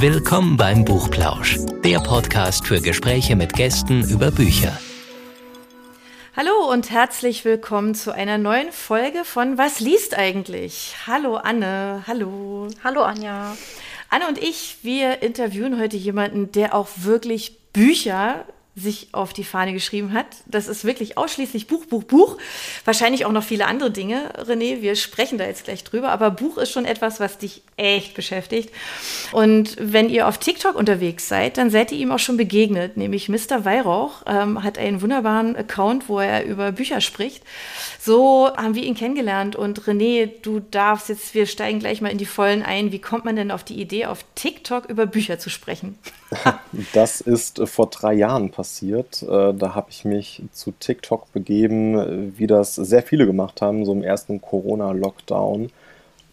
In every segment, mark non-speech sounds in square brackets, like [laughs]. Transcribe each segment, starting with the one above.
Willkommen beim Buchplausch, der Podcast für Gespräche mit Gästen über Bücher. Hallo und herzlich willkommen zu einer neuen Folge von Was liest eigentlich? Hallo Anne, hallo. Hallo Anja. Anne und ich, wir interviewen heute jemanden, der auch wirklich Bücher sich auf die Fahne geschrieben hat. Das ist wirklich ausschließlich Buch, Buch, Buch. Wahrscheinlich auch noch viele andere Dinge, René. Wir sprechen da jetzt gleich drüber. Aber Buch ist schon etwas, was dich echt beschäftigt. Und wenn ihr auf TikTok unterwegs seid, dann seid ihr ihm auch schon begegnet. Nämlich Mr. Weihrauch ähm, hat einen wunderbaren Account, wo er über Bücher spricht. So haben wir ihn kennengelernt. Und René, du darfst jetzt, wir steigen gleich mal in die Vollen ein. Wie kommt man denn auf die Idee, auf TikTok über Bücher zu sprechen? [laughs] das ist vor drei Jahren passiert. Äh, da habe ich mich zu TikTok begeben, äh, wie das sehr viele gemacht haben, so im ersten Corona-Lockdown,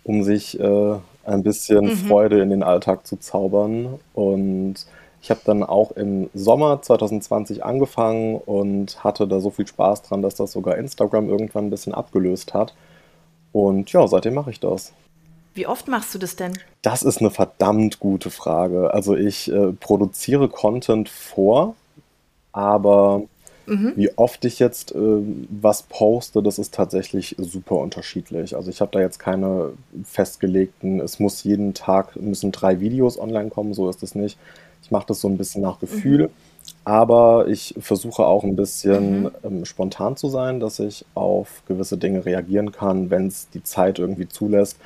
um sich äh, ein bisschen mhm. Freude in den Alltag zu zaubern. Und ich habe dann auch im Sommer 2020 angefangen und hatte da so viel Spaß dran, dass das sogar Instagram irgendwann ein bisschen abgelöst hat. Und ja, seitdem mache ich das. Wie oft machst du das denn? Das ist eine verdammt gute Frage. Also ich äh, produziere Content vor, aber mhm. wie oft ich jetzt äh, was poste, das ist tatsächlich super unterschiedlich. Also ich habe da jetzt keine festgelegten, es muss jeden Tag, müssen drei Videos online kommen, so ist es nicht. Ich mache das so ein bisschen nach Gefühl. Mhm. Aber ich versuche auch ein bisschen mhm. ähm, spontan zu sein, dass ich auf gewisse Dinge reagieren kann, wenn es die Zeit irgendwie zulässt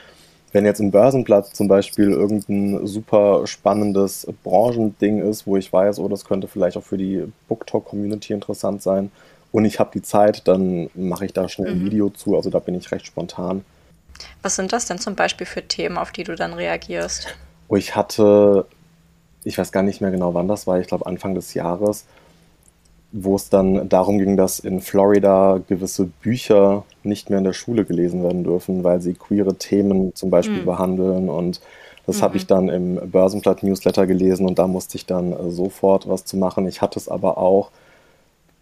wenn jetzt ein Börsenplatz zum Beispiel irgendein super spannendes Branchending ist, wo ich weiß, oh, das könnte vielleicht auch für die BookTalk-Community interessant sein und ich habe die Zeit, dann mache ich da schnell ein mhm. Video zu. Also da bin ich recht spontan. Was sind das denn zum Beispiel für Themen, auf die du dann reagierst? Oh, ich hatte, ich weiß gar nicht mehr genau, wann das war, ich glaube Anfang des Jahres, wo es dann darum ging, dass in Florida gewisse Bücher nicht mehr in der Schule gelesen werden dürfen, weil sie queere Themen zum Beispiel mhm. behandeln. Und das mhm. habe ich dann im Börsenblatt-Newsletter gelesen und da musste ich dann äh, sofort was zu machen. Ich hatte es aber auch,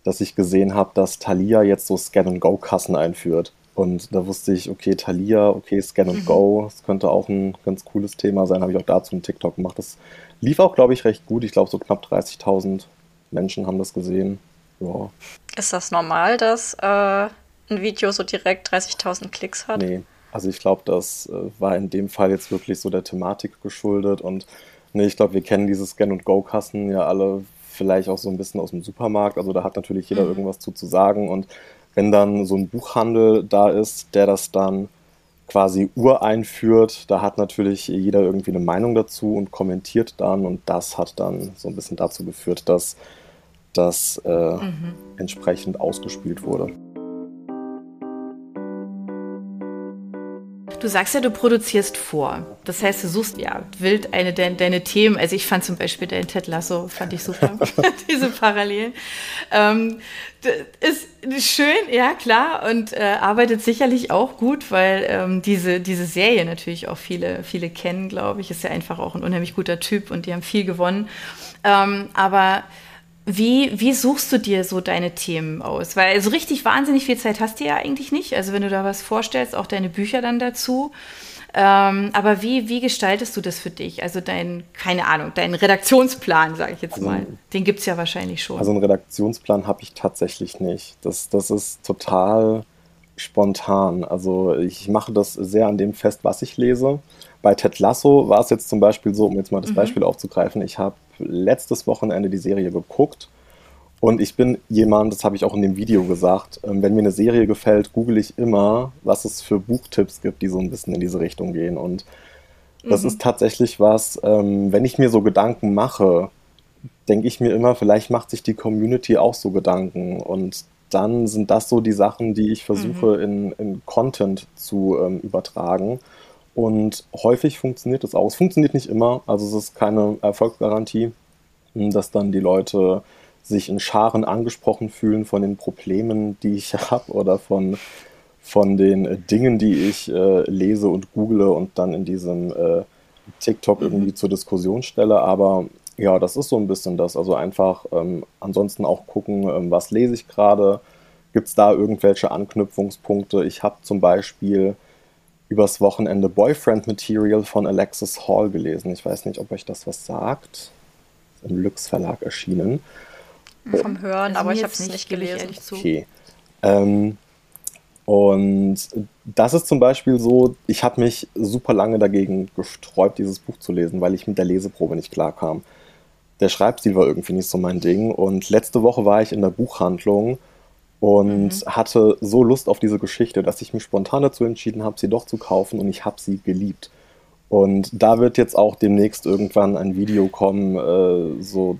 dass ich gesehen habe, dass Thalia jetzt so Scan-and-Go-Kassen einführt. Und da wusste ich, okay, Thalia, okay, Scan and Go, mhm. das könnte auch ein ganz cooles Thema sein. Habe ich auch dazu einen TikTok gemacht. Das lief auch, glaube ich, recht gut. Ich glaube, so knapp 30.000 Menschen haben das gesehen. Ja. Ist das normal, dass äh, ein Video so direkt 30.000 Klicks hat? Nee, also ich glaube, das äh, war in dem Fall jetzt wirklich so der Thematik geschuldet und nee, ich glaube, wir kennen diese Scan-and-Go-Kassen ja alle vielleicht auch so ein bisschen aus dem Supermarkt. Also da hat natürlich jeder mhm. irgendwas zu, zu sagen und wenn dann so ein Buchhandel da ist, der das dann quasi ureinführt, da hat natürlich jeder irgendwie eine Meinung dazu und kommentiert dann und das hat dann so ein bisschen dazu geführt, dass das äh, mhm. entsprechend ausgespielt wurde. Du sagst ja, du produzierst vor. Das heißt, du suchst ja wild eine de deine Themen. Also ich fand zum Beispiel dein Ted Lasso, fand ich super, [laughs] [laughs] diese Parallelen. Ähm, ist schön, ja klar, und äh, arbeitet sicherlich auch gut, weil ähm, diese, diese Serie natürlich auch viele, viele kennen, glaube ich. Ist ja einfach auch ein unheimlich guter Typ und die haben viel gewonnen. Ähm, aber wie, wie suchst du dir so deine Themen aus? Weil so richtig wahnsinnig viel Zeit hast du ja eigentlich nicht. Also wenn du da was vorstellst, auch deine Bücher dann dazu. Ähm, aber wie, wie gestaltest du das für dich? Also dein, keine Ahnung, deinen Redaktionsplan, sage ich jetzt also, mal. Den gibt es ja wahrscheinlich schon. Also einen Redaktionsplan habe ich tatsächlich nicht. Das, das ist total spontan. Also ich mache das sehr an dem fest, was ich lese. Bei Ted Lasso war es jetzt zum Beispiel so, um jetzt mal das mhm. Beispiel aufzugreifen, ich habe letztes Wochenende die Serie geguckt. Und ich bin jemand, das habe ich auch in dem Video gesagt, ähm, wenn mir eine Serie gefällt, google ich immer, was es für Buchtipps gibt, die so ein bisschen in diese Richtung gehen. Und das mhm. ist tatsächlich was, ähm, wenn ich mir so Gedanken mache, denke ich mir immer, vielleicht macht sich die Community auch so Gedanken. Und dann sind das so die Sachen, die ich versuche mhm. in, in Content zu ähm, übertragen. Und häufig funktioniert es auch. Es funktioniert nicht immer, also es ist keine Erfolgsgarantie, dass dann die Leute sich in Scharen angesprochen fühlen von den Problemen, die ich [laughs] habe oder von, von den Dingen, die ich äh, lese und google und dann in diesem äh, TikTok mhm. irgendwie zur Diskussion stelle. Aber ja, das ist so ein bisschen das. Also einfach ähm, ansonsten auch gucken, ähm, was lese ich gerade. Gibt es da irgendwelche Anknüpfungspunkte? Ich habe zum Beispiel übers Wochenende Boyfriend Material von Alexis Hall gelesen. Ich weiß nicht, ob euch das was sagt. Im Lux Verlag erschienen. Vom Hören, also aber ich habe es nicht gelesen. Okay. Ähm, und das ist zum Beispiel so, ich habe mich super lange dagegen gesträubt, dieses Buch zu lesen, weil ich mit der Leseprobe nicht klarkam. Der Schreibstil war irgendwie nicht so mein Ding. Und letzte Woche war ich in der Buchhandlung und mhm. hatte so Lust auf diese Geschichte, dass ich mich spontan dazu entschieden habe, sie doch zu kaufen und ich habe sie geliebt. Und da wird jetzt auch demnächst irgendwann ein Video kommen, äh, so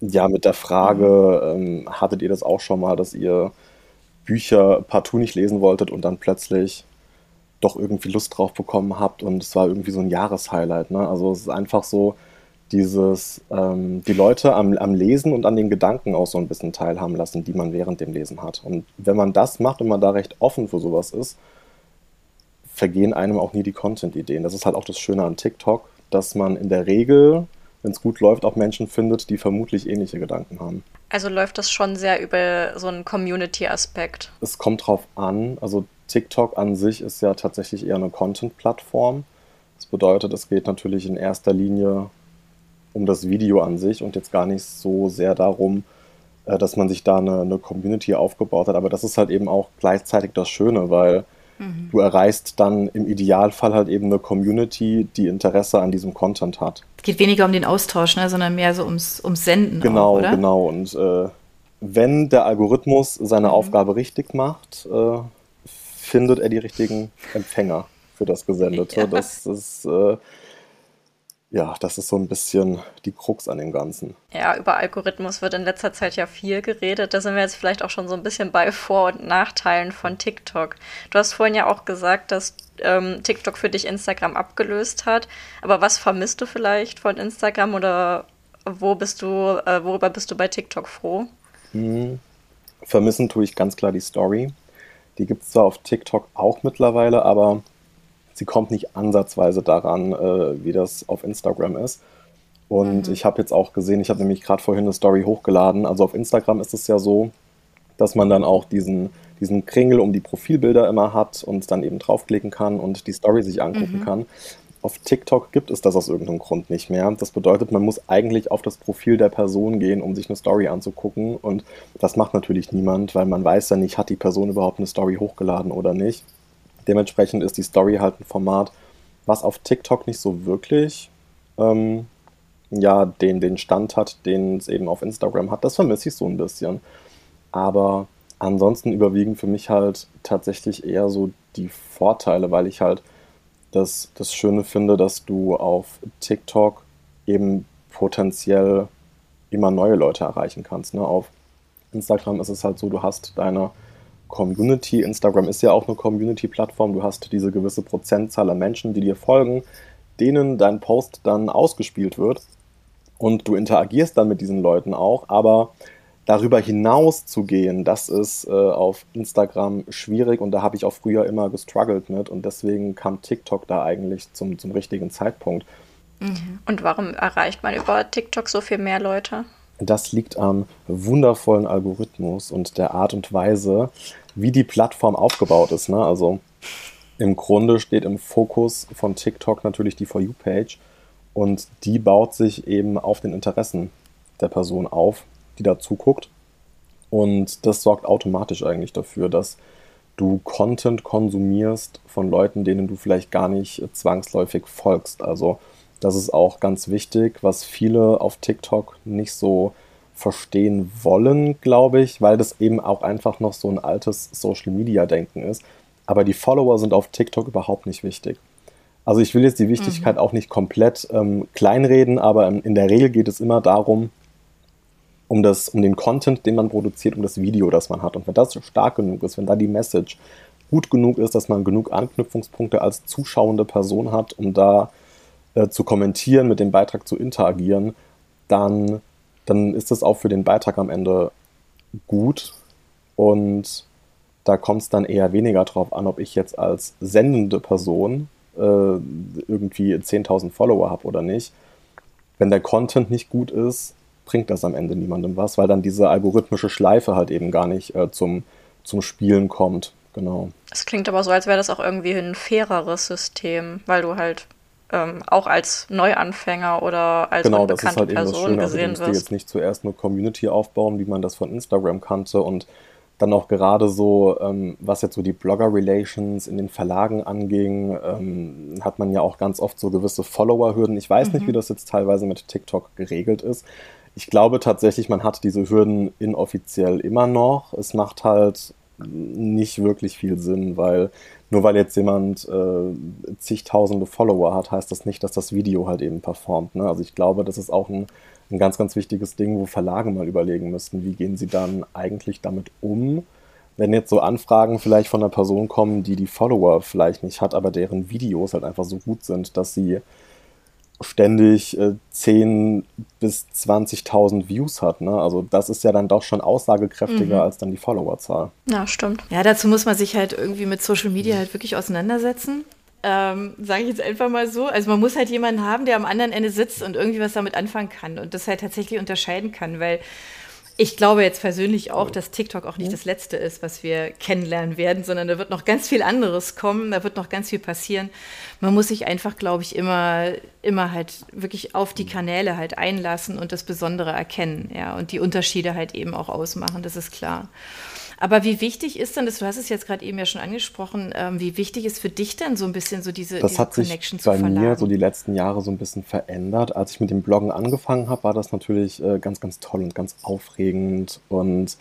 ja, mit der Frage, mhm. ähm, hattet ihr das auch schon mal, dass ihr Bücher partout nicht lesen wolltet und dann plötzlich doch irgendwie Lust drauf bekommen habt und es war irgendwie so ein Jahreshighlight. Ne? Also es ist einfach so, dieses, ähm, die Leute am, am Lesen und an den Gedanken auch so ein bisschen teilhaben lassen, die man während dem Lesen hat. Und wenn man das macht und man da recht offen für sowas ist, vergehen einem auch nie die Content-Ideen. Das ist halt auch das Schöne an TikTok, dass man in der Regel, wenn es gut läuft, auch Menschen findet, die vermutlich ähnliche Gedanken haben. Also läuft das schon sehr über so einen Community-Aspekt. Es kommt drauf an. Also TikTok an sich ist ja tatsächlich eher eine Content-Plattform. Das bedeutet, es geht natürlich in erster Linie um das Video an sich und jetzt gar nicht so sehr darum, äh, dass man sich da eine, eine, Community aufgebaut hat. Aber das ist halt eben auch gleichzeitig das Schöne, weil mhm. du erreichst dann im Idealfall halt eben eine Community, die Interesse an diesem Content hat. Es geht weniger um den Austausch, ne, sondern mehr so ums, ums Senden. Genau, auch, oder? genau. Und äh, wenn der Algorithmus seine mhm. Aufgabe richtig macht, äh, findet er die richtigen Empfänger für das Gesendete. Ja. Das ist äh, ja, das ist so ein bisschen die Krux an dem Ganzen. Ja, über Algorithmus wird in letzter Zeit ja viel geredet. Da sind wir jetzt vielleicht auch schon so ein bisschen bei Vor- und Nachteilen von TikTok. Du hast vorhin ja auch gesagt, dass ähm, TikTok für dich Instagram abgelöst hat. Aber was vermisst du vielleicht von Instagram oder wo bist du, äh, worüber bist du bei TikTok froh? Hm. Vermissen tue ich ganz klar die Story. Die gibt es zwar auf TikTok auch mittlerweile, aber sie kommt nicht ansatzweise daran, äh, wie das auf Instagram ist. Und mhm. ich habe jetzt auch gesehen, ich habe nämlich gerade vorhin eine Story hochgeladen. Also auf Instagram ist es ja so, dass man dann auch diesen, diesen Kringel um die Profilbilder immer hat und dann eben draufklicken kann und die Story sich angucken mhm. kann. Auf TikTok gibt es das aus irgendeinem Grund nicht mehr. Das bedeutet, man muss eigentlich auf das Profil der Person gehen, um sich eine Story anzugucken. Und das macht natürlich niemand, weil man weiß ja nicht, hat die Person überhaupt eine Story hochgeladen oder nicht. Dementsprechend ist die Story halt ein Format, was auf TikTok nicht so wirklich ähm, ja, den, den Stand hat, den es eben auf Instagram hat. Das vermisse ich so ein bisschen. Aber ansonsten überwiegen für mich halt tatsächlich eher so die Vorteile, weil ich halt das, das Schöne finde, dass du auf TikTok eben potenziell immer neue Leute erreichen kannst. Ne? Auf Instagram ist es halt so, du hast deine Community. Instagram ist ja auch eine Community-Plattform. Du hast diese gewisse Prozentzahl an Menschen, die dir folgen, denen dein Post dann ausgespielt wird. Und du interagierst dann mit diesen Leuten auch. Aber darüber hinaus zu gehen, das ist äh, auf Instagram schwierig und da habe ich auch früher immer gestruggelt mit. Und deswegen kam TikTok da eigentlich zum, zum richtigen Zeitpunkt. Mhm. Und warum erreicht man über TikTok so viel mehr Leute? Das liegt am wundervollen Algorithmus und der Art und Weise, wie die Plattform aufgebaut ist. Ne? Also im Grunde steht im Fokus von TikTok natürlich die For You-Page und die baut sich eben auf den Interessen der Person auf, die da zuguckt. Und das sorgt automatisch eigentlich dafür, dass du Content konsumierst von Leuten, denen du vielleicht gar nicht zwangsläufig folgst. Also das ist auch ganz wichtig, was viele auf TikTok nicht so verstehen wollen, glaube ich, weil das eben auch einfach noch so ein altes Social-Media-Denken ist. Aber die Follower sind auf TikTok überhaupt nicht wichtig. Also ich will jetzt die Wichtigkeit mhm. auch nicht komplett ähm, kleinreden, aber in der Regel geht es immer darum, um, das, um den Content, den man produziert, um das Video, das man hat. Und wenn das stark genug ist, wenn da die Message gut genug ist, dass man genug Anknüpfungspunkte als zuschauende Person hat, um da äh, zu kommentieren, mit dem Beitrag zu interagieren, dann, dann ist das auch für den Beitrag am Ende gut. Und da kommt es dann eher weniger drauf an, ob ich jetzt als sendende Person äh, irgendwie 10.000 Follower habe oder nicht. Wenn der Content nicht gut ist, bringt das am Ende niemandem was, weil dann diese algorithmische Schleife halt eben gar nicht äh, zum, zum Spielen kommt. genau. Es klingt aber so, als wäre das auch irgendwie ein faireres System, weil du halt ähm, auch als Neuanfänger oder als genau, das ist halt eben das Person Schöne. Also du gesehen musst dir wirst. jetzt nicht zuerst eine Community aufbauen, wie man das von Instagram kannte und dann auch gerade so, ähm, was jetzt so die Blogger-Relations in den Verlagen anging, ähm, hat man ja auch ganz oft so gewisse Follower-Hürden. Ich weiß nicht, wie das jetzt teilweise mit TikTok geregelt ist. Ich glaube tatsächlich, man hat diese Hürden inoffiziell immer noch. Es macht halt nicht wirklich viel Sinn, weil nur weil jetzt jemand äh, zigtausende Follower hat, heißt das nicht, dass das Video halt eben performt. Ne? Also ich glaube, das ist auch ein, ein ganz, ganz wichtiges Ding, wo Verlage mal überlegen müssten, wie gehen sie dann eigentlich damit um, wenn jetzt so Anfragen vielleicht von einer Person kommen, die die Follower vielleicht nicht hat, aber deren Videos halt einfach so gut sind, dass sie ständig äh, 10 bis 20.000 Views hat. Ne? Also das ist ja dann doch schon aussagekräftiger Mhm. als dann die Followerzahl. Ja, stimmt. Ja, dazu muss man sich halt irgendwie mit Social Media halt wirklich auseinandersetzen. Ähm, Sage ich jetzt einfach mal so. Also man muss halt jemanden haben, der am anderen Ende sitzt und irgendwie was damit anfangen kann und das halt tatsächlich unterscheiden kann, weil ich glaube jetzt persönlich auch, dass TikTok auch nicht das Letzte ist, was wir kennenlernen werden, sondern da wird noch ganz viel anderes kommen, da wird noch ganz viel passieren. Man muss sich einfach, glaube ich, immer, immer halt wirklich auf die Kanäle halt einlassen und das Besondere erkennen, ja, und die Unterschiede halt eben auch ausmachen, das ist klar. Aber wie wichtig ist denn das, du hast es jetzt gerade eben ja schon angesprochen, ähm, wie wichtig ist für dich denn so ein bisschen so diese, Das diese hat sich Connection bei mir Verlagen? so die letzten Jahre so ein bisschen verändert. Als ich mit dem Bloggen angefangen habe, war das natürlich äh, ganz, ganz toll und ganz aufregend. Und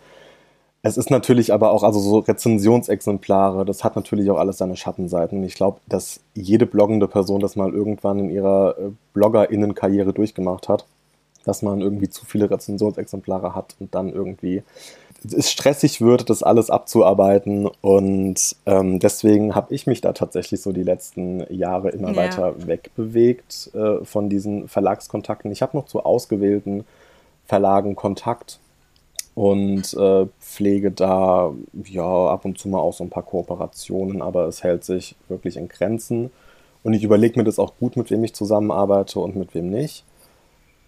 es ist natürlich aber auch, also so Rezensionsexemplare, das hat natürlich auch alles seine Schattenseiten. Ich glaube, dass jede bloggende Person das mal irgendwann in ihrer äh, BloggerInnen-Karriere durchgemacht hat, dass man irgendwie zu viele Rezensionsexemplare hat und dann irgendwie es stressig wird, das alles abzuarbeiten. Und ähm, deswegen habe ich mich da tatsächlich so die letzten Jahre immer Ja. weiter wegbewegt äh, von diesen Verlagskontakten. Ich habe noch zu ausgewählten Verlagen Kontakt und äh, pflege da ja ab und zu mal auch so ein paar Kooperationen, aber es hält sich wirklich in Grenzen. Und ich überlege mir das auch gut, mit wem ich zusammenarbeite und mit wem nicht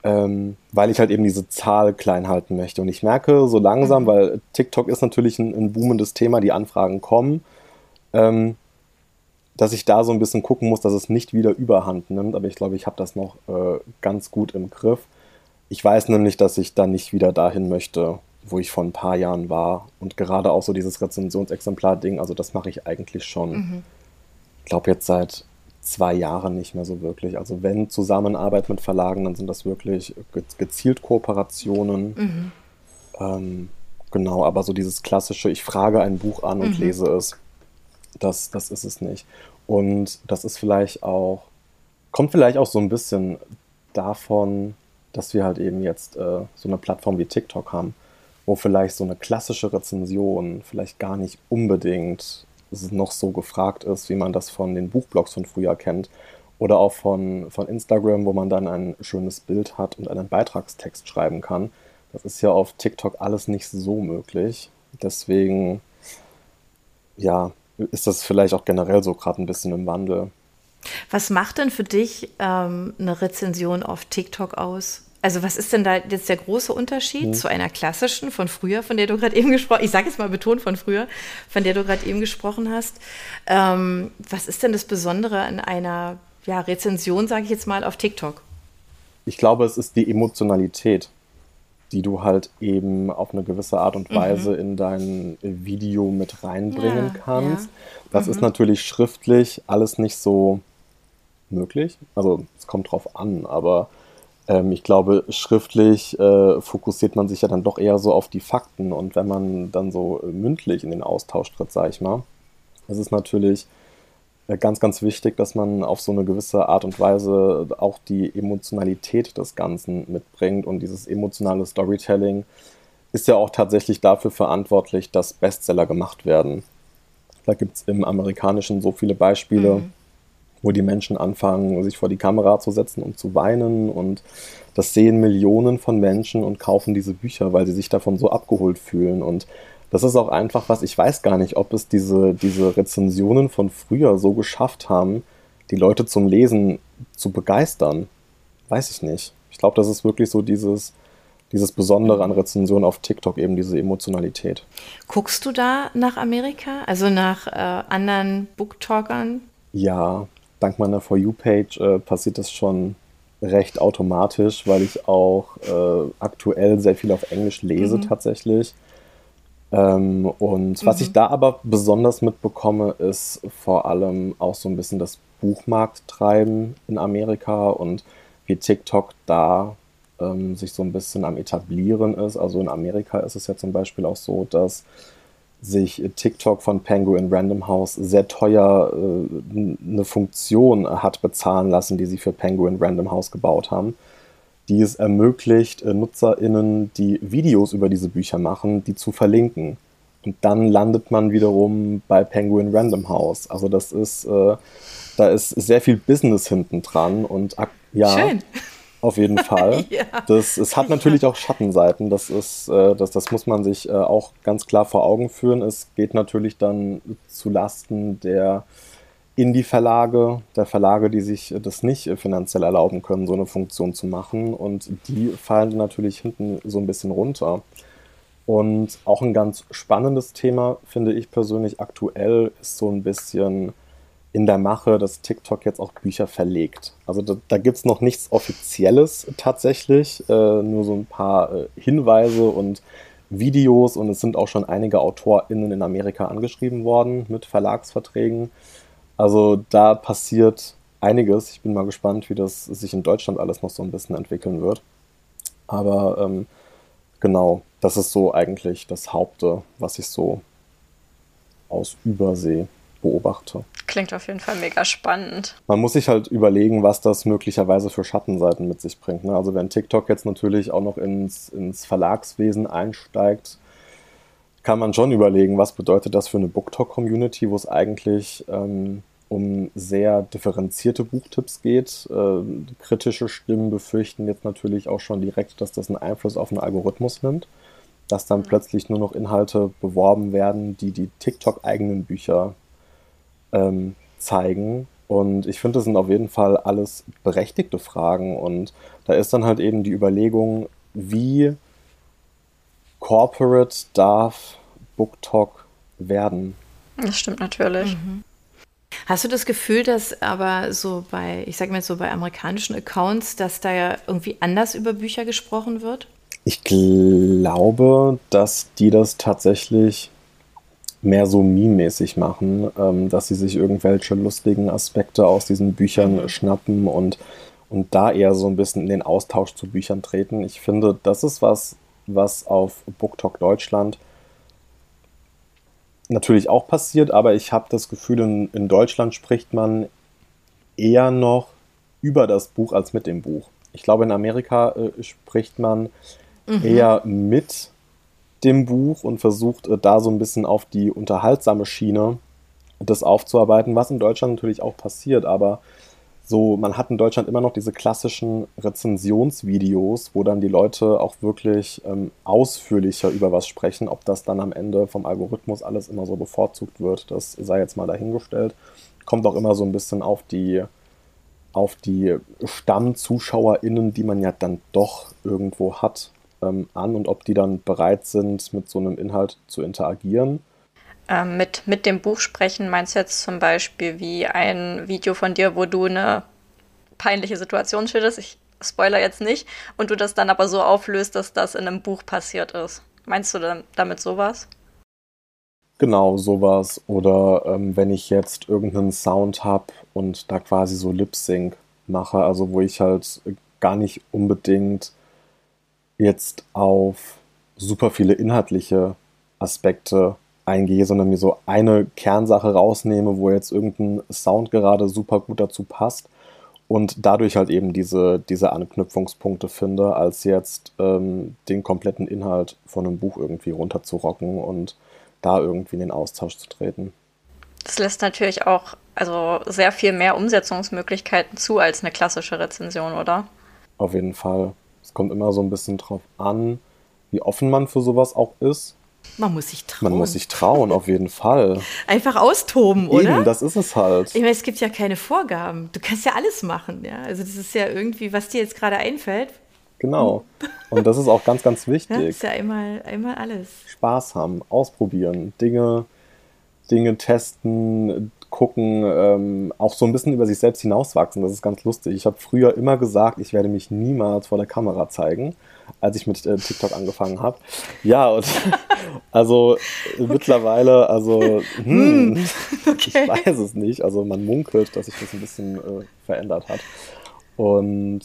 ähm, weil ich halt eben diese Zahl klein halten möchte. Und ich merke so langsam, weil TikTok ist natürlich ein, ein boomendes Thema, die Anfragen kommen, ähm, dass ich da so ein bisschen gucken muss, dass es nicht wieder überhand nimmt. Aber ich glaube, ich habe das noch äh, ganz gut im Griff. Ich weiß nämlich, dass ich da nicht wieder dahin möchte, wo ich vor ein paar Jahren war. Und gerade auch so dieses Rezensionsexemplar-Ding, also das mache ich eigentlich schon, ich glaube jetzt seit zwei Jahren nicht mehr so wirklich. Also wenn Zusammenarbeit mit Verlagen, dann sind das wirklich ge gezielt Kooperationen. Ähm, genau, aber so dieses klassische, ich frage ein Buch an und lese es, das, das ist es nicht. Und das ist vielleicht auch, kommt vielleicht auch so ein bisschen davon, dass wir halt eben jetzt äh, so eine Plattform wie TikTok haben, wo vielleicht so eine klassische Rezension vielleicht gar nicht unbedingt noch so gefragt ist, wie man das von den Buchblogs von früher kennt. Oder auch von, von Instagram, wo man dann ein schönes Bild hat und einen Beitragstext schreiben kann. Das ist ja auf TikTok alles nicht so möglich. Deswegen, ja, ist das vielleicht auch generell so gerade ein bisschen im Wandel. Was macht denn für dich ähm, eine Rezension auf TikTok aus? Also was ist denn da jetzt der große Unterschied Mhm. zu einer klassischen von früher, von der du gerade [laughs] eben gesprochen ich sage jetzt mal betont von früher, von der du gerade eben gesprochen hast. Ähm, was ist denn das Besondere an einer ja, Rezension, sage ich jetzt mal, auf TikTok? Ich glaube, es ist die Emotionalität, die du halt eben auf eine gewisse Art und Weise in dein Video mit reinbringen Ja, kannst. ja. Das ist natürlich schriftlich alles nicht so möglich. Also es kommt drauf an, aber ähm, ich glaube, schriftlich äh, fokussiert man sich ja dann doch eher so auf die Fakten und wenn man dann so äh, mündlich in den Austausch tritt, sage ich mal, es ist natürlich äh, ganz, ganz wichtig, dass man auf so eine gewisse Art und Weise auch die Emotionalität des Ganzen mitbringt. Und dieses emotionale Storytelling ist ja auch tatsächlich dafür verantwortlich, dass Bestseller gemacht werden. Da gibt es im Amerikanischen so viele Beispiele, wo die Menschen anfangen, sich vor die Kamera zu setzen und zu weinen. Und das sehen Millionen von Menschen und kaufen diese Bücher, weil sie sich davon so abgeholt fühlen. Und das ist auch einfach was, ich weiß gar nicht, ob es diese, diese Rezensionen von früher so geschafft haben, die Leute zum Lesen zu begeistern. Weiß ich nicht. Ich glaube, das ist wirklich so dieses, dieses Besondere an Rezensionen auf TikTok, eben diese Emotionalität. Guckst du da nach Amerika, also nach äh, anderen Booktalkern? Ja, dank meiner For You-Page äh, passiert das schon recht automatisch, weil ich auch äh, aktuell sehr viel auf Englisch lese mhm. tatsächlich. Ähm, und was mhm. ich da aber besonders mitbekomme, ist vor allem auch so ein bisschen das Buchmarkttreiben in Amerika und wie TikTok da ähm, sich so ein bisschen am etablieren ist. Also in Amerika ist es ja zum Beispiel auch so, dass sich TikTok von Penguin Random House sehr teuer äh, eine Funktion hat bezahlen lassen, die sie für Penguin Random House gebaut haben, die es ermöglicht, äh, NutzerInnen, die Videos über diese Bücher machen, die zu verlinken. Und dann landet man wiederum bei Penguin Random House. Also das ist, äh, da ist sehr viel Business hinten dran ja. Schön auf jeden [laughs] Fall. ja. das, es hat natürlich auch Schattenseiten, das, ist, äh, das, das muss man sich äh, auch ganz klar vor Augen führen. Es geht natürlich dann zu Lasten der Indie-Verlage, der Verlage, die sich das nicht finanziell erlauben können, so eine Funktion zu machen. Und die fallen natürlich hinten so ein bisschen runter. Und auch ein ganz spannendes Thema, finde ich persönlich aktuell, ist so ein bisschen in der Mache, dass TikTok jetzt auch Bücher verlegt. Also da, da gibt es noch nichts Offizielles tatsächlich, äh, nur so ein paar äh, Hinweise und Videos und es sind auch schon einige AutorInnen in Amerika angeschrieben worden mit Verlagsverträgen. Also da passiert einiges. Ich bin mal gespannt, wie das sich in Deutschland alles noch so ein bisschen entwickeln wird. Aber ähm, genau, das ist so eigentlich das Haupte, was ich so aus Übersee beobachte. Klingt auf jeden Fall mega spannend. Man muss sich halt überlegen, was das möglicherweise für Schattenseiten mit sich bringt. Ne? Also wenn TikTok jetzt natürlich auch noch ins, ins Verlagswesen einsteigt, kann man schon überlegen, was bedeutet das für eine BookTok-Community, wo es eigentlich ähm, um sehr differenzierte Buchtipps geht. Äh, kritische Stimmen befürchten jetzt natürlich auch schon direkt, dass das einen Einfluss auf den Algorithmus nimmt, dass dann mhm. plötzlich nur noch Inhalte beworben werden, die die TikTok-eigenen Bücher ähm, zeigen. Und ich finde, das sind auf jeden Fall alles berechtigte Fragen. Und da ist dann halt eben die Überlegung, wie corporate darf BookTok werden? Das stimmt natürlich. Mhm. Hast du das Gefühl, dass aber so bei, ich sag mal so bei amerikanischen Accounts, dass da ja irgendwie anders über Bücher gesprochen wird? Ich glaube, dass die das tatsächlich mehr so meme-mäßig machen, ähm, dass sie sich irgendwelche lustigen Aspekte aus diesen Büchern mhm. schnappen und, und da eher so ein bisschen in den Austausch zu Büchern treten. Ich finde, das ist was, was auf BookTok Deutschland natürlich auch passiert, aber ich habe das Gefühl, in, in Deutschland spricht man eher noch über das Buch als mit dem Buch. Ich glaube, in Amerika äh, spricht man mhm. eher mit dem Buch und versucht äh, da so ein bisschen auf die unterhaltsame Schiene das aufzuarbeiten, was in Deutschland natürlich auch passiert, aber so, man hat in Deutschland immer noch diese klassischen Rezensionsvideos, wo dann die Leute auch wirklich ähm, ausführlicher über was sprechen. Ob das dann am Ende vom Algorithmus alles immer so bevorzugt wird, das sei jetzt mal dahingestellt. Kommt auch immer so ein bisschen auf die, auf die StammzuschauerInnen, die man ja dann doch irgendwo hat, ähm, an und ob die dann bereit sind, mit so einem Inhalt zu interagieren. Ähm, mit, mit dem Buch sprechen meinst du jetzt zum Beispiel wie ein Video von dir, wo du eine peinliche Situation schilderst, ich spoiler jetzt nicht, und du das dann aber so auflöst, dass das in einem Buch passiert ist. Meinst du dann damit sowas? Genau, sowas. Oder ähm, wenn ich jetzt irgendeinen Sound habe und da quasi so Lip-Sync mache, also wo ich halt gar nicht unbedingt jetzt auf super viele inhaltliche Aspekte eingehe, sondern mir so eine Kernsache rausnehme, wo jetzt irgendein Sound gerade super gut dazu passt und dadurch halt eben diese, diese Anknüpfungspunkte finde, als jetzt ähm, den kompletten Inhalt von einem Buch irgendwie runterzurocken und da irgendwie in den Austausch zu treten. Das lässt natürlich auch also sehr viel mehr Umsetzungsmöglichkeiten zu als eine klassische Rezension, oder? Auf jeden Fall. Es kommt immer so ein bisschen drauf an, wie offen man für sowas auch ist. Man muss sich trauen. Man muss sich trauen, auf jeden Fall. Einfach austoben, oder? Eben, das ist es halt. Ich meine, es gibt ja keine Vorgaben. Du kannst ja alles machen, ja. Also das ist ja irgendwie, was dir jetzt gerade einfällt, Genau. Und das ist auch ganz, ganz [laughs] wichtig. Ja, ist ja einmal, einmal alles. Spaß haben, ausprobieren, Dinge, Dinge testen, gucken, ähm, auch so ein bisschen über sich selbst hinauswachsen. Das ist ganz lustig. Ich habe früher immer gesagt, ich werde mich niemals vor der Kamera zeigen, als ich mit äh, TikTok angefangen habe. Ja, und [laughs] also okay. mittlerweile, also [laughs] hm, hm [laughs] okay. ich weiß es nicht. Also man munkelt, dass sich das ein bisschen äh, verändert hat. Und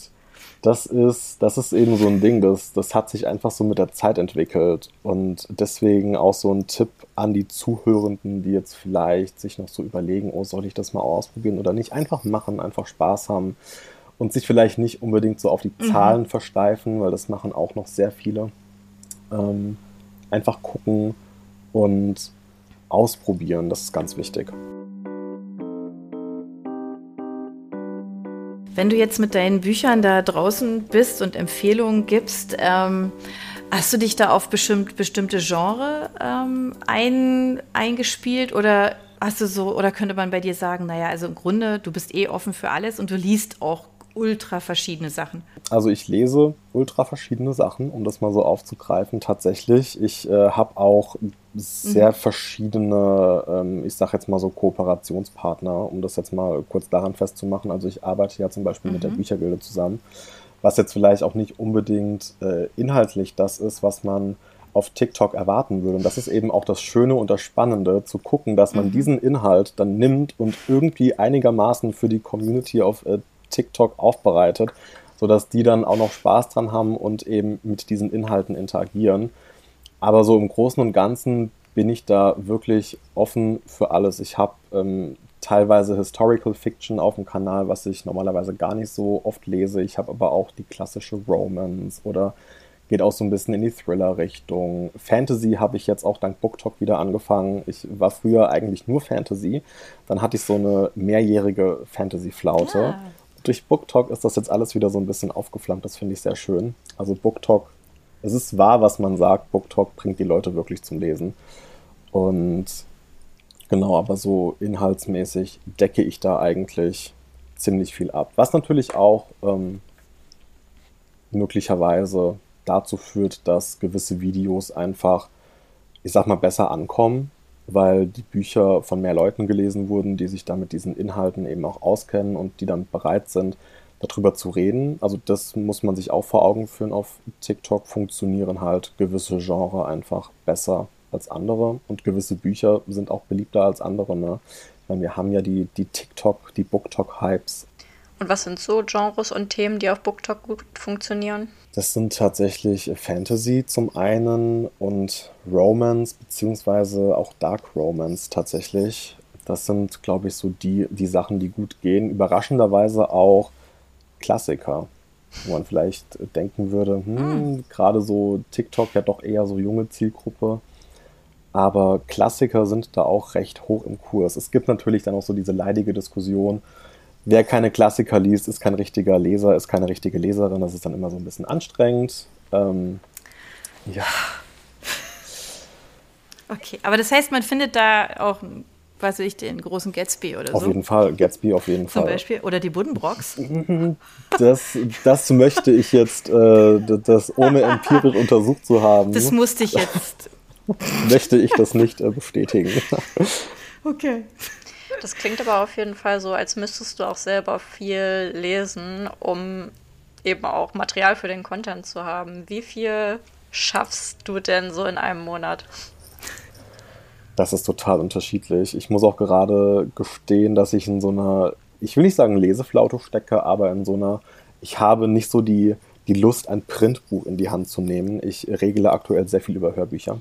das ist, das ist eben so ein Ding, das, das hat sich einfach so mit der Zeit entwickelt. Und deswegen auch so ein Tipp an die Zuhörenden, die jetzt vielleicht sich noch so überlegen, oh, soll ich das mal ausprobieren oder nicht? Einfach machen, einfach Spaß haben und sich vielleicht nicht unbedingt so auf die mhm. Zahlen versteifen, weil das machen auch noch sehr viele. Ähm, einfach gucken und ausprobieren, das ist ganz wichtig. Wenn du jetzt mit deinen Büchern da draußen bist und Empfehlungen gibst, ähm, hast du dich da auf bestimmt, bestimmte Genre ähm, ein, eingespielt oder hast du so, oder könnte man bei dir sagen, naja, also im Grunde, du bist eh offen für alles und du liest auch ultra verschiedene Sachen? Also ich lese ultra verschiedene Sachen, um das mal so aufzugreifen. Tatsächlich, ich äh, habe auch sehr mhm. verschiedene, ähm, ich sage jetzt mal so Kooperationspartner, um das jetzt mal kurz daran festzumachen. Also ich arbeite ja zum Beispiel mhm. mit der mhm. Büchergilde zusammen, was jetzt vielleicht auch nicht unbedingt äh, inhaltlich das ist, was man auf TikTok erwarten würde. Und das ist eben auch das Schöne und das Spannende, zu gucken, dass man mhm. diesen Inhalt dann nimmt und irgendwie einigermaßen für die Community auf äh, TikTok aufbereitet, sodass die dann auch noch Spaß dran haben und eben mit diesen Inhalten interagieren. Aber so im Großen und Ganzen bin ich da wirklich offen für alles. Ich habe ähm, teilweise Historical Fiction auf dem Kanal, was ich normalerweise gar nicht so oft lese. Ich habe aber auch die klassische Romance oder geht auch so ein bisschen in die Thriller-Richtung. Fantasy habe ich jetzt auch dank BookTok wieder angefangen. Ich war früher eigentlich nur Fantasy. Dann hatte ich so eine mehrjährige Fantasy-Flaute. Ja. Durch BookTok ist das jetzt alles wieder so ein bisschen aufgeflammt. Das finde ich sehr schön. Also BookTok es ist wahr, was man sagt. BookTalk bringt die Leute wirklich zum Lesen. Und genau, aber so inhaltsmäßig decke ich da eigentlich ziemlich viel ab. Was natürlich auch ähm, möglicherweise dazu führt, dass gewisse Videos einfach, ich sag mal, besser ankommen, weil die Bücher von mehr Leuten gelesen wurden, die sich da mit diesen Inhalten eben auch auskennen und die dann bereit sind, darüber zu reden. Also das muss man sich auch vor Augen führen. Auf TikTok funktionieren halt gewisse Genre einfach besser als andere und gewisse Bücher sind auch beliebter als andere. Ne? Weil wir haben ja die, die TikTok, die BookTok-Hypes. Und was sind so Genres und Themen, die auf BookTok gut funktionieren? Das sind tatsächlich Fantasy zum einen und Romance, beziehungsweise auch Dark Romance tatsächlich. Das sind, glaube ich, so die, die Sachen, die gut gehen. Überraschenderweise auch Klassiker, wo man vielleicht denken würde, hm, gerade so TikTok ja doch eher so junge Zielgruppe. Aber Klassiker sind da auch recht hoch im Kurs. Es gibt natürlich dann auch so diese leidige Diskussion, wer keine Klassiker liest, ist kein richtiger Leser, ist keine richtige Leserin. Das ist dann immer so ein bisschen anstrengend. Ähm, ja. Okay, aber das heißt, man findet da auch was weiß ich, den großen Gatsby oder auf so. Auf jeden Fall, Gatsby auf jeden Zum Fall. Zum Beispiel. Oder die Buddenbrocks. [laughs] Das, das möchte ich jetzt, äh, das ohne empirisch untersucht zu haben. Das musste ich jetzt. [laughs] möchte ich das nicht äh, bestätigen. [laughs] Okay. Das klingt aber auf jeden Fall so, als müsstest du auch selber viel lesen, um eben auch Material für den Content zu haben. Wie viel schaffst du denn so in einem Monat? Das ist total unterschiedlich. Ich muss auch gerade gestehen, dass ich in so einer, ich will nicht sagen Leseflaute stecke, aber in so einer, ich habe nicht so die, die Lust, ein Printbuch in die Hand zu nehmen. Ich regle aktuell sehr viel über Hörbücher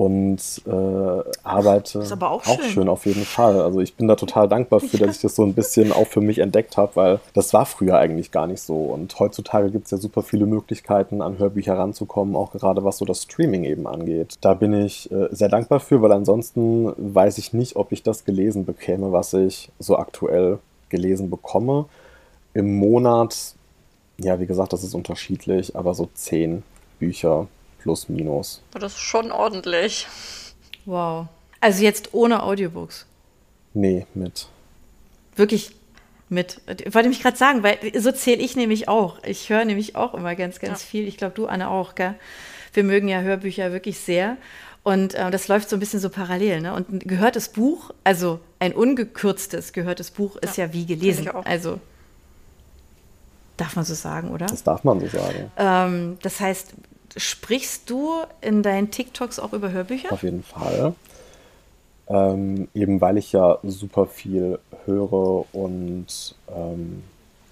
und äh, arbeite ist aber auch, auch schön. schön. auf jeden Fall. Also ich bin da total dankbar für, dass ich das so ein bisschen auch für mich entdeckt habe, weil das war früher eigentlich gar nicht so. Und heutzutage gibt es ja super viele Möglichkeiten, an Hörbücher ranzukommen, auch gerade was so das Streaming eben angeht. Da bin ich äh, sehr dankbar für, weil ansonsten weiß ich nicht, ob ich das gelesen bekäme, was ich so aktuell gelesen bekomme. Im Monat, ja, wie gesagt, das ist unterschiedlich, aber so zehn Bücher plus minus. Das ist schon ordentlich. Wow. Also jetzt ohne Audiobooks? Nee, mit. Wirklich mit. Ich wollte mich gerade sagen, weil so zähle ich nämlich auch. Ich höre nämlich auch immer ganz, ganz ja. viel. Ich glaube, du, Anne, auch, gell? Wir mögen ja Hörbücher wirklich sehr. Und äh, das läuft so ein bisschen so parallel. Ne? Und ein gehörtes Buch, also ein ungekürztes gehörtes Buch, ist ja, ja wie gelesen. Also darf man so sagen, oder? Das darf man so sagen. Ähm, das heißt, sprichst du in deinen TikToks auch über Hörbücher? Auf jeden Fall. Ähm, eben weil ich ja super viel höre und ähm,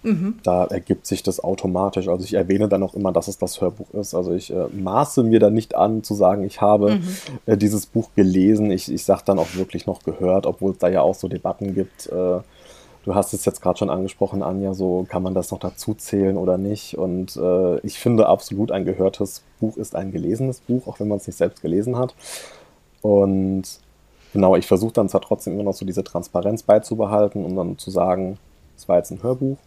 Mhm. Da ergibt sich das automatisch. Also ich erwähne dann auch immer, dass es das Hörbuch ist. Also ich äh, maße mir da nicht an zu sagen, ich habe mhm. äh, dieses Buch gelesen. Ich, ich sage dann auch wirklich noch gehört, obwohl es da ja auch so Debatten gibt. Äh, du hast es jetzt gerade schon angesprochen, Anja, so kann man das noch dazu zählen oder nicht. Und äh, ich finde absolut, ein gehörtes Buch ist ein gelesenes Buch, auch wenn man es nicht selbst gelesen hat. Und genau, ich versuche dann zwar trotzdem immer noch so diese Transparenz beizubehalten, um dann zu sagen, es war jetzt ein Hörbuch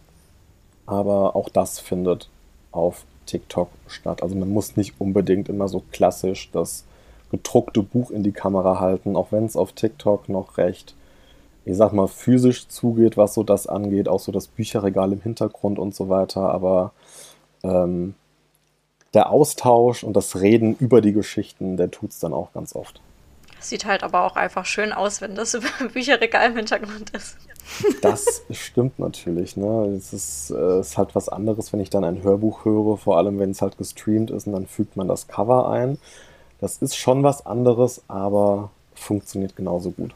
aber auch das findet auf TikTok statt. Also man muss nicht unbedingt immer so klassisch das gedruckte Buch in die Kamera halten, auch wenn es auf TikTok noch recht, ich sag mal, physisch zugeht, was so das angeht, auch so das Bücherregal im Hintergrund und so weiter. Aber ähm, der Austausch und das Reden über die Geschichten, der tut es dann auch ganz oft. Sieht halt aber auch einfach schön aus, wenn das [laughs] über ein Bücherregal im Hintergrund ist. Das stimmt natürlich. Ne? Es ist, äh, ist halt was anderes, wenn ich dann ein Hörbuch höre, vor allem wenn es halt gestreamt ist und dann fügt man das Cover ein. Das ist schon was anderes, aber funktioniert genauso gut.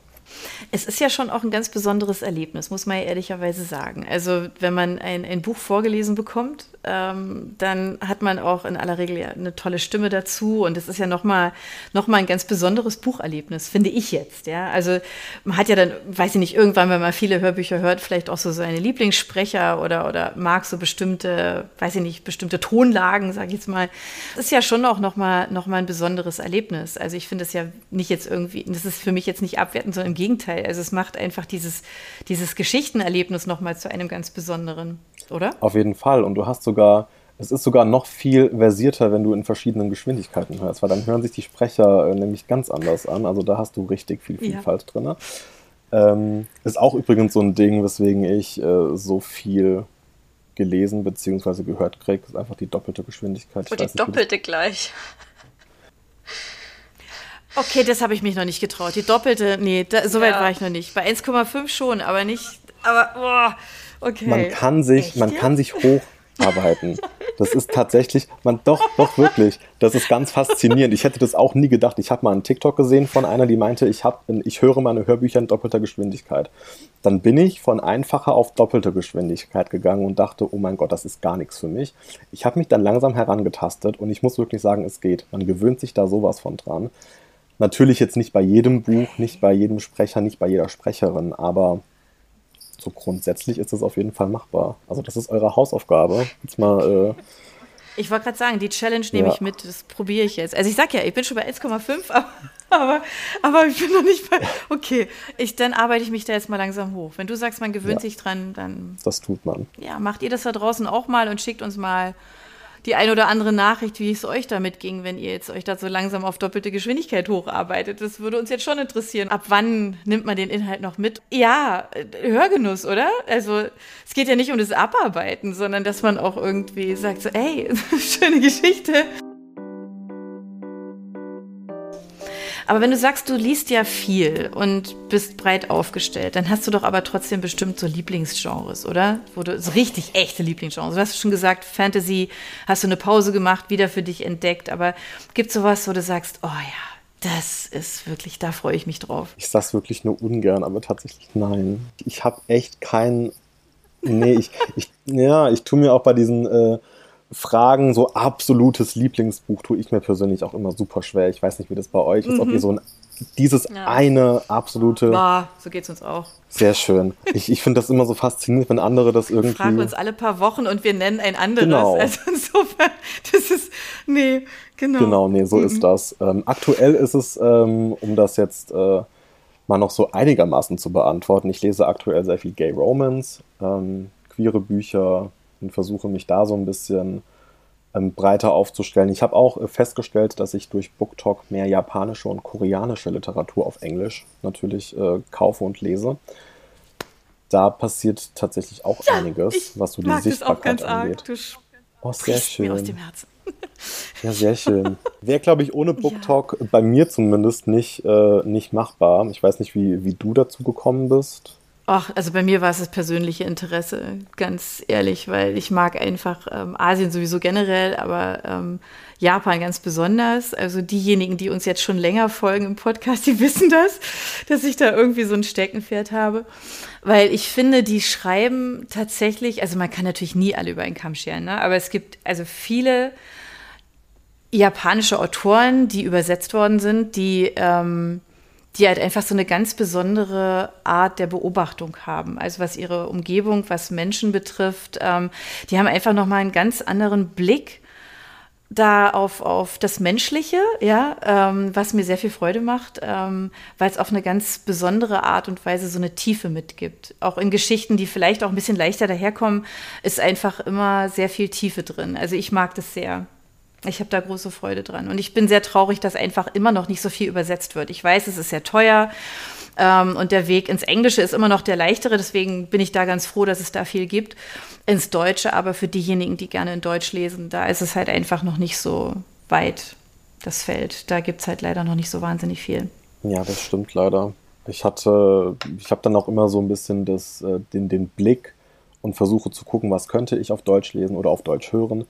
Es ist ja schon auch ein ganz besonderes Erlebnis, muss man ja ehrlicherweise sagen. Also wenn man ein, ein Buch vorgelesen bekommt, ähm, dann hat man auch in aller Regel ja eine tolle Stimme dazu und es ist ja nochmal noch mal ein ganz besonderes Bucherlebnis, finde ich jetzt. Ja? Also man hat ja dann, weiß ich nicht, irgendwann, wenn man viele Hörbücher hört, vielleicht auch so seine Lieblingssprecher oder, oder mag so bestimmte, weiß ich nicht, bestimmte Tonlagen, sage ich jetzt mal. Das ist ja schon auch nochmal noch mal ein besonderes Erlebnis. Also ich finde es ja nicht jetzt irgendwie, das ist für mich jetzt nicht abwertend, sondern im Gegenteil. Also es macht einfach dieses, dieses Geschichtenerlebnis nochmal zu einem ganz besonderen oder? Auf jeden Fall. Und du hast sogar, es ist sogar noch viel versierter, wenn du in verschiedenen Geschwindigkeiten hörst, weil dann hören sich die Sprecher äh, nämlich ganz anders an. Also da hast du richtig viel Vielfalt ja. drin. Ähm, ist auch übrigens so ein Ding, weswegen ich äh, so viel gelesen bzw. gehört kriege, ist einfach die doppelte Geschwindigkeit. Und die nicht, doppelte gleich. Okay, das habe ich mich noch nicht getraut. Die doppelte, nee, da, so weit ja. war ich noch nicht. Bei 1,5 schon, aber nicht, aber boah, Okay. Man kann sich, Echt, man ja? kann sich hocharbeiten. Das ist tatsächlich, man doch, doch wirklich. Das ist ganz faszinierend. Ich hätte das auch nie gedacht. Ich habe mal einen TikTok gesehen von einer, die meinte, ich, hab, ich höre meine Hörbücher in doppelter Geschwindigkeit. Dann bin ich von einfacher auf doppelte Geschwindigkeit gegangen und dachte, oh mein Gott, das ist gar nichts für mich. Ich habe mich dann langsam herangetastet und ich muss wirklich sagen, es geht. Man gewöhnt sich da sowas von dran. Natürlich jetzt nicht bei jedem Buch, nicht bei jedem Sprecher, nicht bei jeder Sprecherin, aber so grundsätzlich ist das auf jeden Fall machbar. Also das ist eure Hausaufgabe. Jetzt mal. Äh, ich wollte gerade sagen, die Challenge nehme ja. ich mit, das probiere ich jetzt. Also ich sag ja, ich bin schon bei 1,5, aber, aber, aber, ich bin noch nicht bei. Okay, ich, dann arbeite ich mich da jetzt mal langsam hoch. Wenn du sagst, man gewöhnt ja. sich dran, dann. Das tut man. Ja, macht ihr das da draußen auch mal und schickt uns mal die ein oder andere Nachricht, wie es euch damit ging, wenn ihr jetzt euch da so langsam auf doppelte Geschwindigkeit hocharbeitet. Das würde uns jetzt schon interessieren. Ab wann nimmt man den Inhalt noch mit? Ja, äh, Hörgenuss, oder? Also es geht ja nicht um das Abarbeiten, sondern dass man auch irgendwie sagt so, ey, [laughs] schöne Geschichte. Aber wenn du sagst, du liest ja viel und bist breit aufgestellt, dann hast du doch aber trotzdem bestimmt so Lieblingsgenres, oder? Wo du so richtig echte Lieblingsgenres. Du hast schon gesagt, Fantasy hast du eine Pause gemacht, wieder für dich entdeckt. Aber gibt es sowas, wo du sagst, oh ja, das ist wirklich, da freue ich mich drauf. Ich sag's wirklich nur ungern, aber tatsächlich nein. Ich habe echt keinen. Nee, ich, ich, ja, ich tue mir auch bei diesen äh, Fragen, so absolutes Lieblingsbuch tue ich mir persönlich auch immer super schwer. Ich weiß nicht, wie das bei euch ist, mhm. ob ihr so ein dieses ja. eine absolute. Boah, so geht's uns auch. Sehr schön. Ich, ich finde das immer so faszinierend, wenn andere das irgendwie. Wir fragen uns alle paar Wochen und wir nennen ein anderes. Genau. [laughs] Also insofern, das ist. Nee, genau. Genau, nee, so mhm. ist das. Ähm, aktuell ist es, ähm, um das jetzt äh, mal noch so einigermaßen zu beantworten, ich lese aktuell sehr viel Gay Romance, ähm, queere Bücher, und versuche mich da so ein bisschen ähm, breiter aufzustellen. Ich habe auch äh, festgestellt, dass ich durch BookTalk mehr japanische und koreanische Literatur auf Englisch natürlich äh, kaufe und lese. da passiert tatsächlich auch ja, einiges, was so die Sichtbarkeit angeht. Oh, sehr schön. Mir aus dem Herzen. Ja, sehr schön. Wäre, glaube ich, ohne Book Talk ja. bei mir zumindest nicht, äh, nicht machbar. Ich weiß nicht, wie, wie du dazu gekommen bist. Ach, also bei mir war es das persönliche Interesse, ganz ehrlich, weil ich mag einfach ähm, Asien sowieso generell, aber ähm, Japan ganz besonders. Also diejenigen, die uns jetzt schon länger folgen im Podcast, die [laughs] wissen das, dass ich da irgendwie so ein Steckenpferd habe. Weil ich finde, die schreiben tatsächlich, also man kann natürlich nie alle über einen Kamm scheren, ne? aber es gibt also viele japanische Autoren, die übersetzt worden sind, die ähm, die halt einfach so eine ganz besondere Art der Beobachtung haben. Also was ihre Umgebung, was Menschen betrifft, ähm, die haben einfach nochmal einen ganz anderen Blick da auf, auf das Menschliche, ja, ähm, was mir sehr viel Freude macht, ähm, weil es auf eine ganz besondere Art und Weise so eine Tiefe mitgibt. Auch in Geschichten, die vielleicht auch ein bisschen leichter daherkommen, ist einfach immer sehr viel Tiefe drin. Also ich mag das sehr. Ich habe da große Freude dran. Und ich bin sehr traurig, dass einfach immer noch nicht so viel übersetzt wird. Ich weiß, es ist sehr teuer ähm, und der Weg ins Englische ist immer noch der leichtere. Deswegen bin ich da ganz froh, dass es da viel gibt. Ins Deutsche, aber für diejenigen, die gerne in Deutsch lesen, da ist es halt einfach noch nicht so weit, das Feld. Da gibt es halt leider noch nicht so wahnsinnig viel. Ja, das stimmt leider. Ich hatte, ich habe dann auch immer so ein bisschen das, äh, den, den Blick und versuche zu gucken, was könnte ich auf Deutsch lesen oder auf Deutsch hören.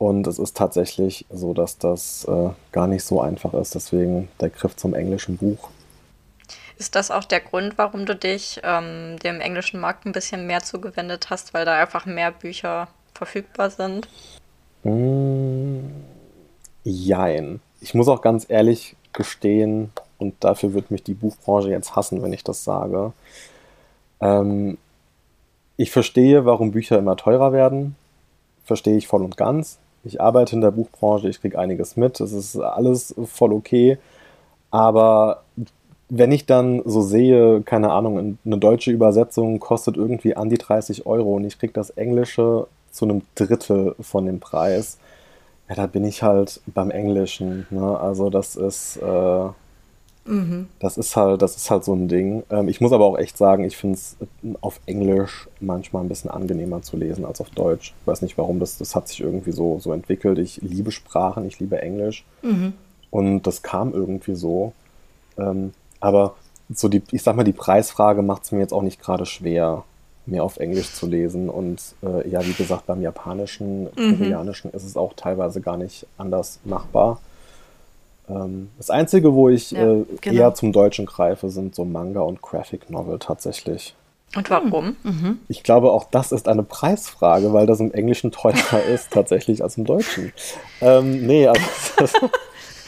Und es ist tatsächlich so, dass das äh, gar nicht so einfach ist. Deswegen der Griff zum englischen Buch. Ist das auch der Grund, warum du dich ähm, dem englischen Markt ein bisschen mehr zugewendet hast, weil da einfach mehr Bücher verfügbar sind? Mm, jein. Ich muss auch ganz ehrlich gestehen, und dafür wird mich die Buchbranche jetzt hassen, wenn ich das sage. Ähm, ich verstehe, warum Bücher immer teurer werden. Verstehe ich voll und ganz ich arbeite in der Buchbranche, ich kriege einiges mit, es ist alles voll okay. Aber wenn ich dann so sehe, keine Ahnung, eine deutsche Übersetzung kostet irgendwie an die 30 Euro und ich kriege das Englische zu einem Drittel von dem Preis, ja, da bin ich halt beim Englischen. Ne? Also das ist, äh, Mhm. Das ist halt, das ist halt so ein Ding. Ähm, ich muss aber auch echt sagen, ich finde es auf Englisch manchmal ein bisschen angenehmer zu lesen als auf Deutsch. Ich weiß nicht warum, das, das hat sich irgendwie so, so entwickelt. Ich liebe Sprachen, ich liebe Englisch. Mhm. Und das kam irgendwie so. Ähm, aber so die, ich sag mal, die Preisfrage macht es mir jetzt auch nicht gerade schwer, mehr auf Englisch zu lesen. Und äh, ja, wie gesagt, beim Japanischen, mhm. Koreanischen ist es auch teilweise gar nicht anders machbar. Ähm, das Einzige, wo ich ja, äh, genau. eher zum Deutschen greife, sind so Manga und Graphic Novel tatsächlich. Und warum? Mhm. Ich glaube, auch das ist eine Preisfrage, weil das im Englischen teurer [laughs] ist tatsächlich als im Deutschen. Ähm, nee, also. [laughs]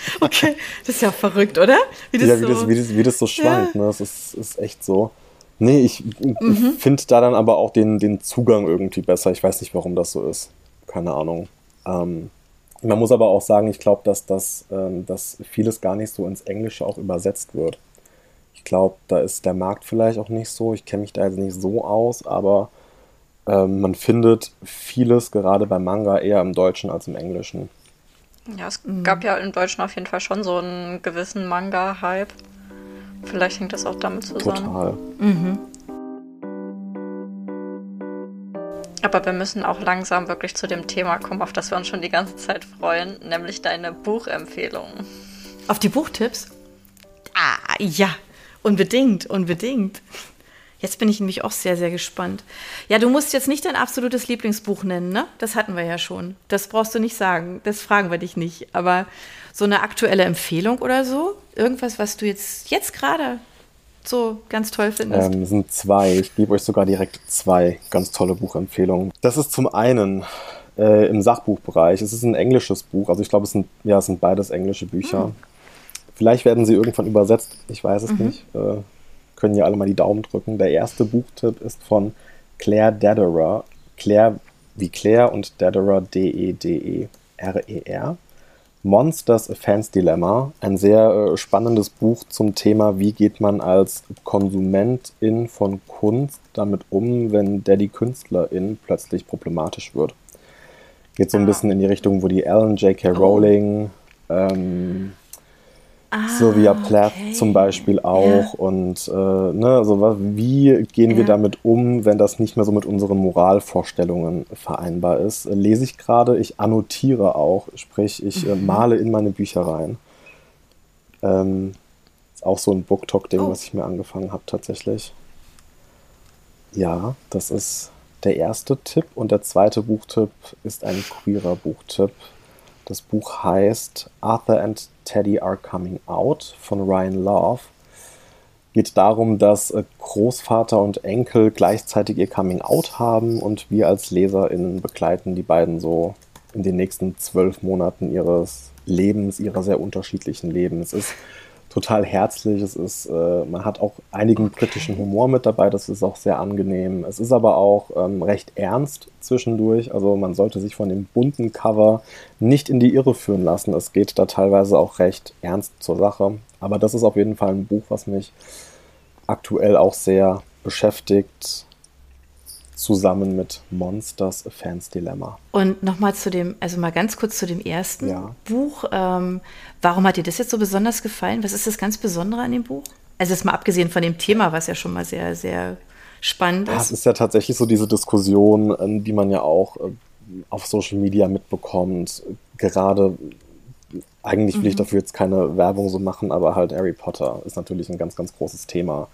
[laughs] okay, das ist ja verrückt, oder? Wie das ja, wie, so, das, wie, das, wie das so schwankt, ja. ne? Das ist, ist echt so. Nee, ich, mhm. finde da dann aber auch den, den Zugang irgendwie besser. Ich weiß nicht, warum das so ist. Keine Ahnung. Ähm, man muss aber auch sagen, ich glaube, dass, das, ähm, dass vieles gar nicht so ins Englische auch übersetzt wird. Ich glaube, da ist der Markt vielleicht auch nicht so. Ich kenne mich da jetzt nicht so aus, aber ähm, man findet vieles gerade beim Manga eher im Deutschen als im Englischen. Ja, es mhm. gab ja im Deutschen auf jeden Fall schon so einen gewissen Manga-Hype. Vielleicht hängt das auch damit zusammen. Total. Mhm. Aber wir müssen auch langsam wirklich zu dem Thema kommen, auf das wir uns schon die ganze Zeit freuen, nämlich deine Buchempfehlung. Auf die Buchtipps? Ah, ja, unbedingt, unbedingt. Jetzt bin ich nämlich auch sehr, sehr gespannt. Ja, du musst jetzt nicht dein absolutes Lieblingsbuch nennen, ne? Das hatten wir ja schon. Das brauchst du nicht sagen. Das fragen wir dich nicht. Aber so eine aktuelle Empfehlung oder so? Irgendwas, was du jetzt, jetzt gerade so ganz toll findest? Ähm, sind zwei. Ich gebe euch sogar direkt zwei ganz tolle Buchempfehlungen. Das ist zum einen äh, im Sachbuchbereich. Es ist ein englisches Buch. Also ich glaube, es sind, ja, es sind beides englische Bücher. Mhm. Vielleicht werden sie irgendwann übersetzt. Ich weiß es mhm. nicht. Äh, können ja alle mal die Daumen drücken. Der erste Buchtipp ist von Claire Dederer. Claire wie Claire und Dederer D-E-D-E-R-E-R. Monsters A Fans Dilemma, ein sehr äh, spannendes Buch zum Thema, wie geht man als Konsumentin von Kunst damit um, wenn der die Künstlerin plötzlich problematisch wird. Geht so ein ah. bisschen in die Richtung, wo die Allen, J.K. Rowling, ähm, Ah, Plath okay. zum Beispiel auch. Ja. Und äh, ne, also wie gehen ja. wir damit um, wenn das nicht mehr so mit unseren Moralvorstellungen vereinbar ist? Äh, lese ich gerade, ich annotiere auch, sprich, ich äh, mhm. äh, male in meine Bücher rein. Ähm, ist auch so ein Booktalk-Ding, oh. was ich mir angefangen habe tatsächlich. Ja, das ist der erste Tipp. Und der zweite Buchtipp ist ein queerer Buchtipp. Das Buch heißt Arthur and Teddy Are Coming Out von Ryan Love. Geht darum, dass äh, Großvater und Enkel gleichzeitig ihr Coming Out haben und wir als LeserInnen begleiten die beiden so in den nächsten zwölf Monaten ihres Lebens, ihrer sehr unterschiedlichen Lebens. Es ist total herzlich. Es ist, äh, man hat auch einigen okay. kritischen Humor mit dabei, das ist auch sehr angenehm. Es ist aber auch ähm, recht ernst zwischendurch. Also man sollte sich von dem bunten Cover nicht in die Irre führen lassen. Es geht da teilweise auch recht ernst zur Sache. Aber das ist auf jeden Fall ein Buch, was mich aktuell auch sehr beschäftigt zusammen mit Monsters A Fans Dilemma. Und nochmal zu dem, also mal ganz kurz zu dem ersten ja. Buch. Ähm, warum hat dir das jetzt so besonders gefallen? Was ist das ganz Besondere an dem Buch? Also jetzt mal abgesehen von dem Thema, was ja schon mal sehr, sehr spannend ist. Ja, es ist ja tatsächlich so diese Diskussion, ähm, die man ja auch äh, auf Social Media mitbekommt. Gerade, eigentlich will mhm. ich dafür jetzt keine Werbung so machen, aber halt Harry Potter ist natürlich ein ganz, ganz großes Thema.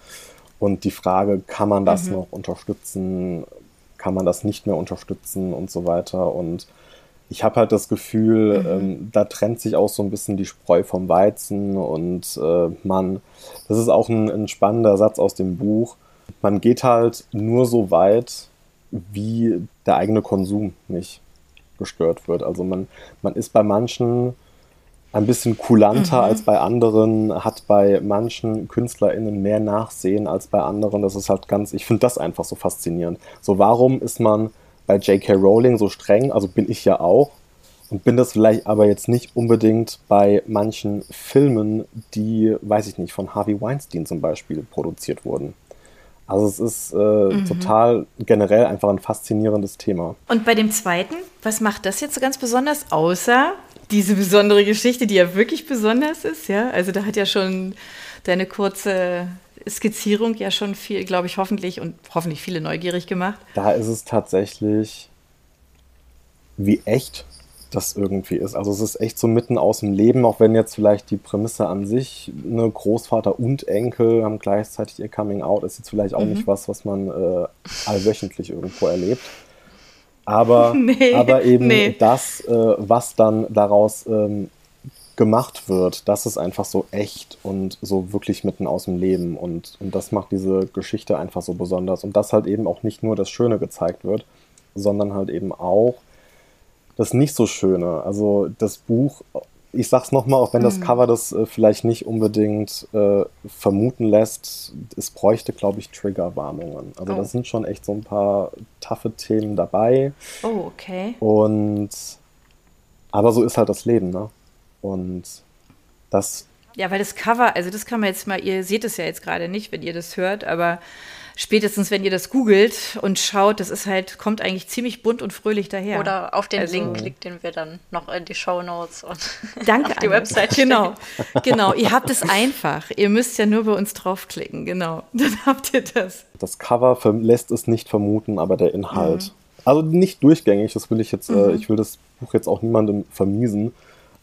Und die Frage, kann man das mhm. noch unterstützen? Kann man das nicht mehr unterstützen und so weiter? Und ich habe halt das Gefühl, mhm. ähm, da trennt sich auch so ein bisschen die Spreu vom Weizen und äh, man, das ist auch ein, ein spannender Satz aus dem Buch, man geht halt nur so weit, wie der eigene Konsum nicht gestört wird. Also man, man ist bei manchen ein bisschen kulanter mhm. als bei anderen, hat bei manchen KünstlerInnen mehr Nachsehen als bei anderen. Das ist halt ganz, ich finde das einfach so faszinierend. So, warum ist man bei J.K. Rowling so streng? Also bin ich ja auch. Und bin das vielleicht aber jetzt nicht unbedingt bei manchen Filmen, die, weiß ich nicht, von Harvey Weinstein zum Beispiel produziert wurden. Also es ist äh, mhm. total generell einfach ein faszinierendes Thema. Und bei dem zweiten, was macht das jetzt so ganz besonders, außer diese besondere Geschichte, die ja wirklich besonders ist, ja. Also da hat ja schon deine kurze Skizzierung ja schon viel, glaube ich, hoffentlich und hoffentlich viele neugierig gemacht. Da ist es tatsächlich, wie echt das irgendwie ist. Also es ist echt so mitten aus dem Leben, auch wenn jetzt vielleicht die Prämisse an sich, ne, Großvater und Enkel haben gleichzeitig ihr Coming Out, ist jetzt vielleicht auch mhm. nicht was, was man äh, allwöchentlich irgendwo erlebt. Aber, [laughs] nee, aber eben nee. das, äh, was dann daraus ähm, gemacht wird, das ist einfach so echt und so wirklich mitten aus dem Leben. Und, und das macht diese Geschichte einfach so besonders. Und dass halt eben auch nicht nur das Schöne gezeigt wird, sondern halt eben auch das nicht so Schöne. Also das Buch ich sag's nochmal, auch wenn das mhm. Cover das äh, vielleicht nicht unbedingt äh, vermuten lässt, es bräuchte, glaube ich, Triggerwarnungen. Also oh. da sind schon echt so ein paar taffe Themen dabei. Oh, okay. Und aber so ist halt das Leben, ne? Und das. Ja, weil das Cover, also das kann man jetzt mal, ihr seht es ja jetzt gerade nicht, wenn ihr das hört, aber spätestens wenn ihr das googelt und schaut, das ist halt, kommt eigentlich ziemlich bunt und fröhlich daher. Oder auf den also, Link klickt, den wir dann noch in die Show Notes und [laughs] danke, auf die Website [laughs] Genau, genau. Ihr habt es einfach. Ihr müsst ja nur bei uns draufklicken, genau. [laughs] Dann habt ihr das. Das Cover lässt es nicht vermuten, aber der Inhalt. Mhm. Also nicht durchgängig, das will ich jetzt, äh, mhm. äh, ich will das Buch jetzt auch niemandem vermiesen.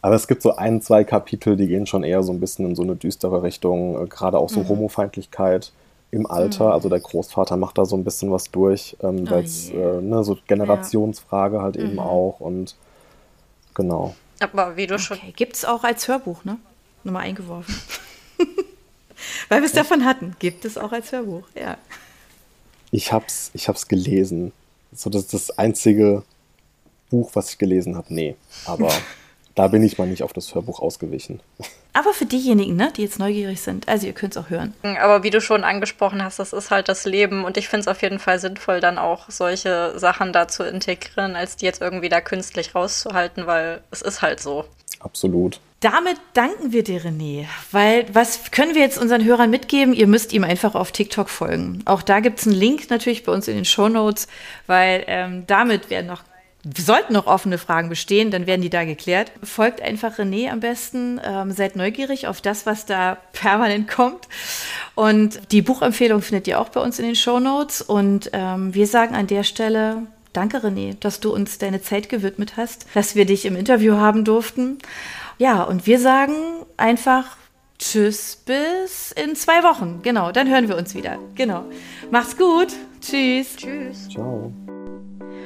Aber es gibt so ein, zwei Kapitel, die gehen schon eher so ein bisschen in so eine düstere Richtung, äh, gerade auch so mhm. Homofeindlichkeit im Alter. Mhm. Also der Großvater macht da so ein bisschen was durch, ähm, oh weil es äh, ne, so Generationsfrage ja. halt eben mhm. auch und genau. Aber wie du schon. Okay. Gibt es auch als Hörbuch, ne? Nochmal eingeworfen. [laughs] weil wir es davon hatten. Gibt es auch als Hörbuch, ja. Ich hab's, ich hab's gelesen. So, das ist das einzige Buch, was ich gelesen habe. Nee, aber [laughs] da bin ich mal nicht auf das Hörbuch ausgewichen. Aber für diejenigen, ne, die jetzt neugierig sind, also ihr könnt es auch hören. Aber wie du schon angesprochen hast, das ist halt das Leben und ich finde es auf jeden Fall sinnvoll, dann auch solche Sachen da zu integrieren, als die jetzt irgendwie da künstlich rauszuhalten, weil es ist halt so. Absolut. Damit danken wir dir, René. Weil, was können wir jetzt unseren Hörern mitgeben? Ihr müsst ihm einfach auf TikTok folgen. Auch da gibt es einen Link natürlich bei uns in den Show Notes, weil ähm, damit werden noch sollten noch offene Fragen bestehen, dann werden die da geklärt. Folgt einfach René am besten, ähm, seid neugierig auf das, was da permanent kommt. Und die Buchempfehlung findet ihr auch bei uns in den Show Notes. Und ähm, wir sagen an der Stelle, danke René, dass du uns deine Zeit gewidmet hast, dass wir dich im Interview haben durften. Ja, und wir sagen einfach Tschüss bis in zwei Wochen. Genau, dann hören wir uns wieder. Genau. Macht's gut. Tschüss. Tschüss. Ciao.